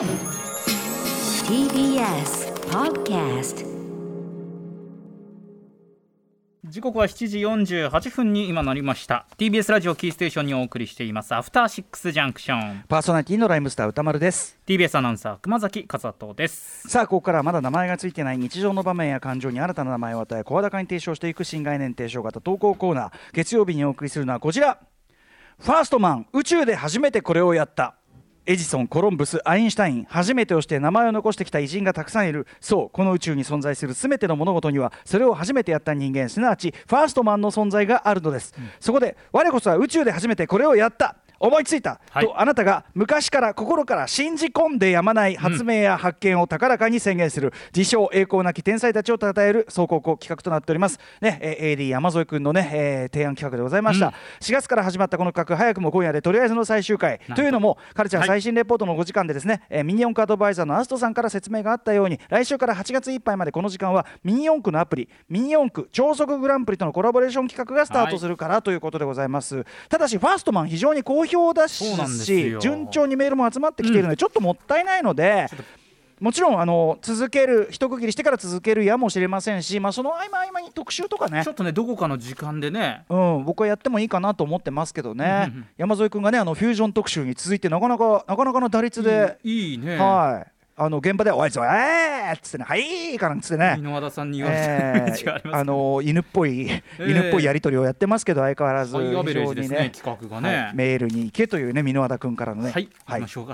TBS Podcast 時刻は7時48分に今なりました。TBS ラジオキーステーションにお送りしています。アフターシックスジャンクションパーソナリティのライムスター歌丸です。TBS アナウンサー熊崎和人です。さあここからはまだ名前がついてない日常の場面や感情に新たな名前を与え声高に提唱していく新概念提唱型投稿コーナー。月曜日にお送りするのはこちら。ファーストマン宇宙で初めてこれをやったエジソンコロンブスアインシュタイン初めてをして名前を残してきた偉人がたくさんいる。そうこの宇宙に存在する全ての物事にはそれを初めてやった人間すなわちファーストマンの存在があるのです、そこで我こそは宇宙で初めてこれをやった思いついた、はい。とあなたが昔から心から信じ込んでやまない発明や発見を高らかに宣言する、自称栄光なき天才たちを称える総高校企画となっております、ねえー AD 山添君のね、えー提案企画でございました、うん。4月から始まったこの企画早くも今夜でとりあえずの最終回。どと。いうのもカルチャーはい。最新レポートの5時間でですね、えーミニ四駆アドバイザーのアストさんから説明があったように来週から8月いっぱいまでこの時間はミニ四駆のアプリミニ四駆超速グランプリとのコラボレーション企画がスタートするからということでございます、ただしファーストマン非常に好評だし順調にメールも集まってきているので、ちょっともったいないのでもちろんあの続ける一区切りしてから続けるやもしれませんし、まあ、その合間合間に特集とかね。ちょっとねどこかの時間でね。うん、僕はやってもいいかなと思ってますけどね、うんうんうん。山添君がねあのフュージョン特集に続いてなかなかなかなかの打率で、いいね。はいあの現場で「おいそえー!」っつってね「はい!」かなんつってね。箕輪田さんに言われえた違いますー、あの犬っぽい、犬っぽいやり取りをやってますけど相変わらず非常にね企画がね、はいメールに行けというね箕輪田君からのね、はい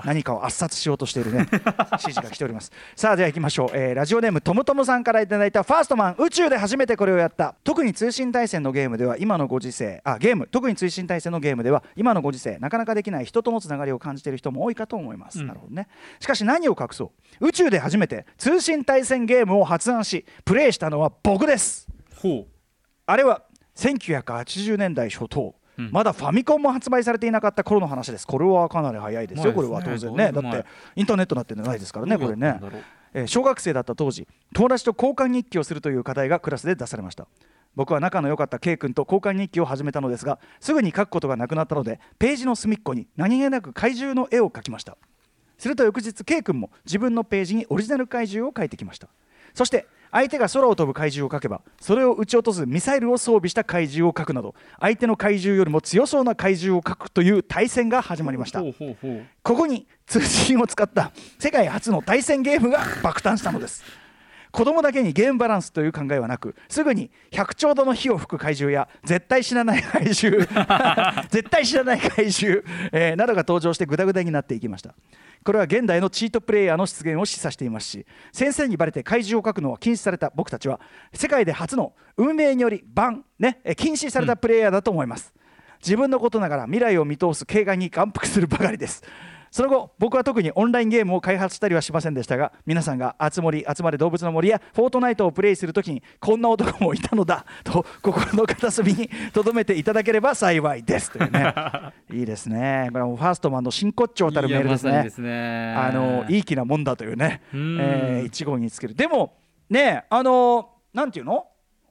何かを圧殺しようとしているね 指示が来ております。さあでは行きましょう、えーラジオネームトムトムさんからいただいたファーストマン宇宙で初めてこれをやった特に通信対戦のゲームでは今のご時世あゲーム特に通信対戦のゲームでは今のご時世なかなかできない人とのつながりを感じている人も多いかと思います、うん。なるほどね。しかし何を隠そう？宇宙で初めて通信対戦ゲームを発案しプレイしたのは僕です。ほあれは1980年代初頭、うん。まだファミコンも発売されていなかった頃の話です。これはかなり早いですよ。これは当然ね。だってインターネットになってないですかうらねこれね、えー小学生だった当時友達と交換日記をするという課題がクラスで出されました。僕は仲の良かった K 君と交換日記を始めたのですがすぐに書くことがなくなったのでページの隅っこに何気なく怪獣の絵を描きましたすると翌日 K 君も自分のページにオリジナル怪獣を描いてきました。そして相手が空を飛ぶ怪獣を描けばそれを撃ち落とすミサイルを装備した怪獣を描くなど相手の怪獣よりも強そうな怪獣を描くという対戦が始まりました。ここに通信を使った世界初の対戦ゲームが爆誕したのです子供だけにゲームバランスという考えはなくすぐに100兆度の火を吹く怪獣や絶対死なない怪獣 絶対死なない怪獣、えーなどが登場してグダグダになっていきました。これは現代のチートプレイヤーの出現を示唆していますし先生にバレて怪獣を描くのは禁止された僕たちは世界で初の運営によりバン、ね、え禁止されたプレイヤーだと思います、自分のことながら未来を見通す警戒に感服するばかりですその後僕は特にオンラインゲームを開発したりはしませんでしたが皆さんが「集森集まれ動物の森」や「フォートナイト」をプレイするときにこんな男もいたのだと心の片隅に留めていただければ幸いです。というね。いいですね。これはもうファーストマンの真骨頂たるメールですね。いあのいい気なもんだというね、うん。えー一号につける。でもねあのなんていうの？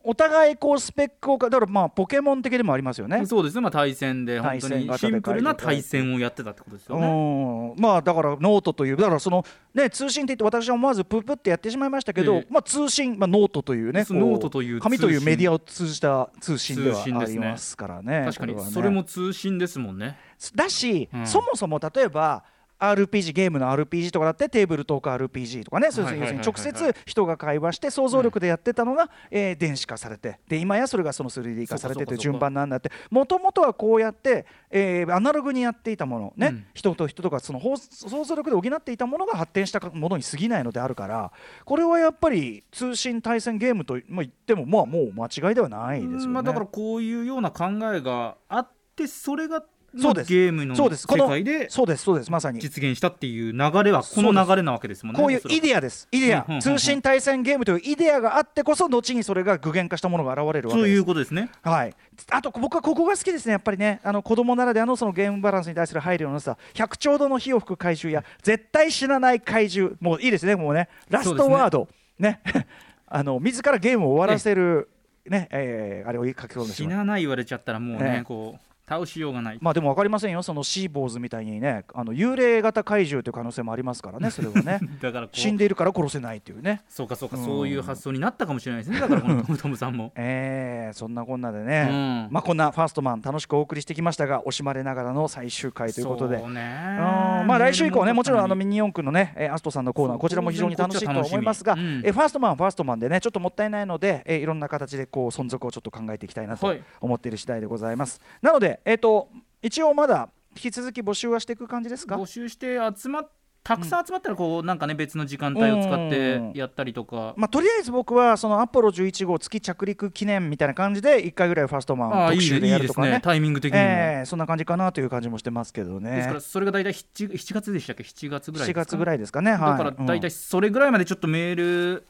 お互いこうスペックをかだからまあポケモン的でもありますよね。そうですね、まあ、対戦で本当にシンプルな対戦をやってたってことですよね。うん。まあだからノートというだからそのね通信って言って私は思わずプップってやってしまいましたけど、ええ。まあ通信まあノートというねノートという紙というメディアを通じた通信ではありますからね。確かに。それも通信ですもんね。だし、うん。そもそも例えば RPG ゲームの RPG とかだってテーブルトーク RPG とかね要するに直接人が会話して想像力でやってたのが、えー電子化されてで今やそれがその 3D 化されてそうかそう順番なんだってもともとはこうやって、えーアナログにやっていたものね、うん。人と人とかその放想像力で補っていたものが発展したものに過ぎないのであるからこれはやっぱり通信対戦ゲームとまあ言ってもまあもう間違いではないですよね。まあ、だからこういうような考えがあってそれがそうです。ゲームの世そうです。この界でそうですそうです。まさに。実現したっていう流れはこの流れなわけですもんね。こういうイデアです、イデア、通信対戦ゲームというイデアがあってこそ、後にそれが具現化したものが現れるわけそういうです。ことですね。はい、あと僕はここが好きですね、やっぱりね、あの子供ならではのそのゲームバランスに対する配慮のなさ、100兆度の火を吹く怪獣や、絶対死なない怪獣、もういいですね、もうね、ラストワード、ね、あの自らゲームを終わらせる、ねえーあれを書き込んでしまう。死なない言われちゃったらもうね、ええ。こう倒しようがない。まあでも分かりませんよ。そのシーボーズみたいにねあの幽霊型怪獣という可能性もありますからねそれはね。だから死んでいるから殺せないっていうね。そうかそうかうん。そういう発想になったかもしれないですね。だからこのト ムトムさんも。えー、そんなこんなでね、うん。まあこんなファーストマン楽しくお送りしてきましたが惜しまれながらの最終回ということで。そうね。うん。まあ来週以降ねもちろんあのミニ四駆のねえーアストさんのコーナーこちらも非常に楽しい。と思いますが、うん。えーファーストマンファーストマンでねちょっともったいないので、えーいろんな形でこう存続をちょっと考えていきたいなとはい。思っている次第でございます、なのでえっ、と一応まだ引き続き募集はしていく感じですか？募集して集まったくさん集まったらこうなんかね別の時間帯を使ってやったりとか。まあ、とりあえず僕はそのアポロ11号月着陸記念みたいな感じで1回ぐらいファーストマン特集でやるとかね。ね。タイミング的にも。えーそんな感じかなという感じもしてますけどね。ですからそれが大体 7, 7月でしたっけ？7月ぐらい7ですか？月ぐらいですかね。はい。だから大体それぐらいまでちょっとメール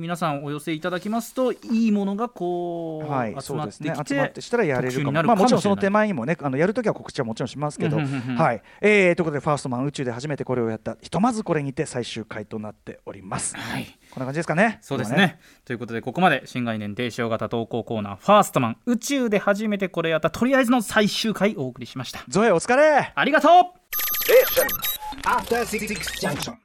皆さんお寄せいただきますといいものがこう、はい、集そうですまってきてね集まってしたらやれるかも特集になるまあ、もちろんその手前にもねあのやるときは告知はもちろんしますけど、うんうんうんうん。はい。えー、ということでファーストマン宇宙で初めてこれをやったひとまずこれにて最終回となっております、はい。こんな感じですかね。そうですね。今ということでここまで新概念提唱型投稿コーナーファーストマン宇宙で初めてこれやったとりあえずの最終回お送りしました。ゾエお疲れ。ありがとう。Junction.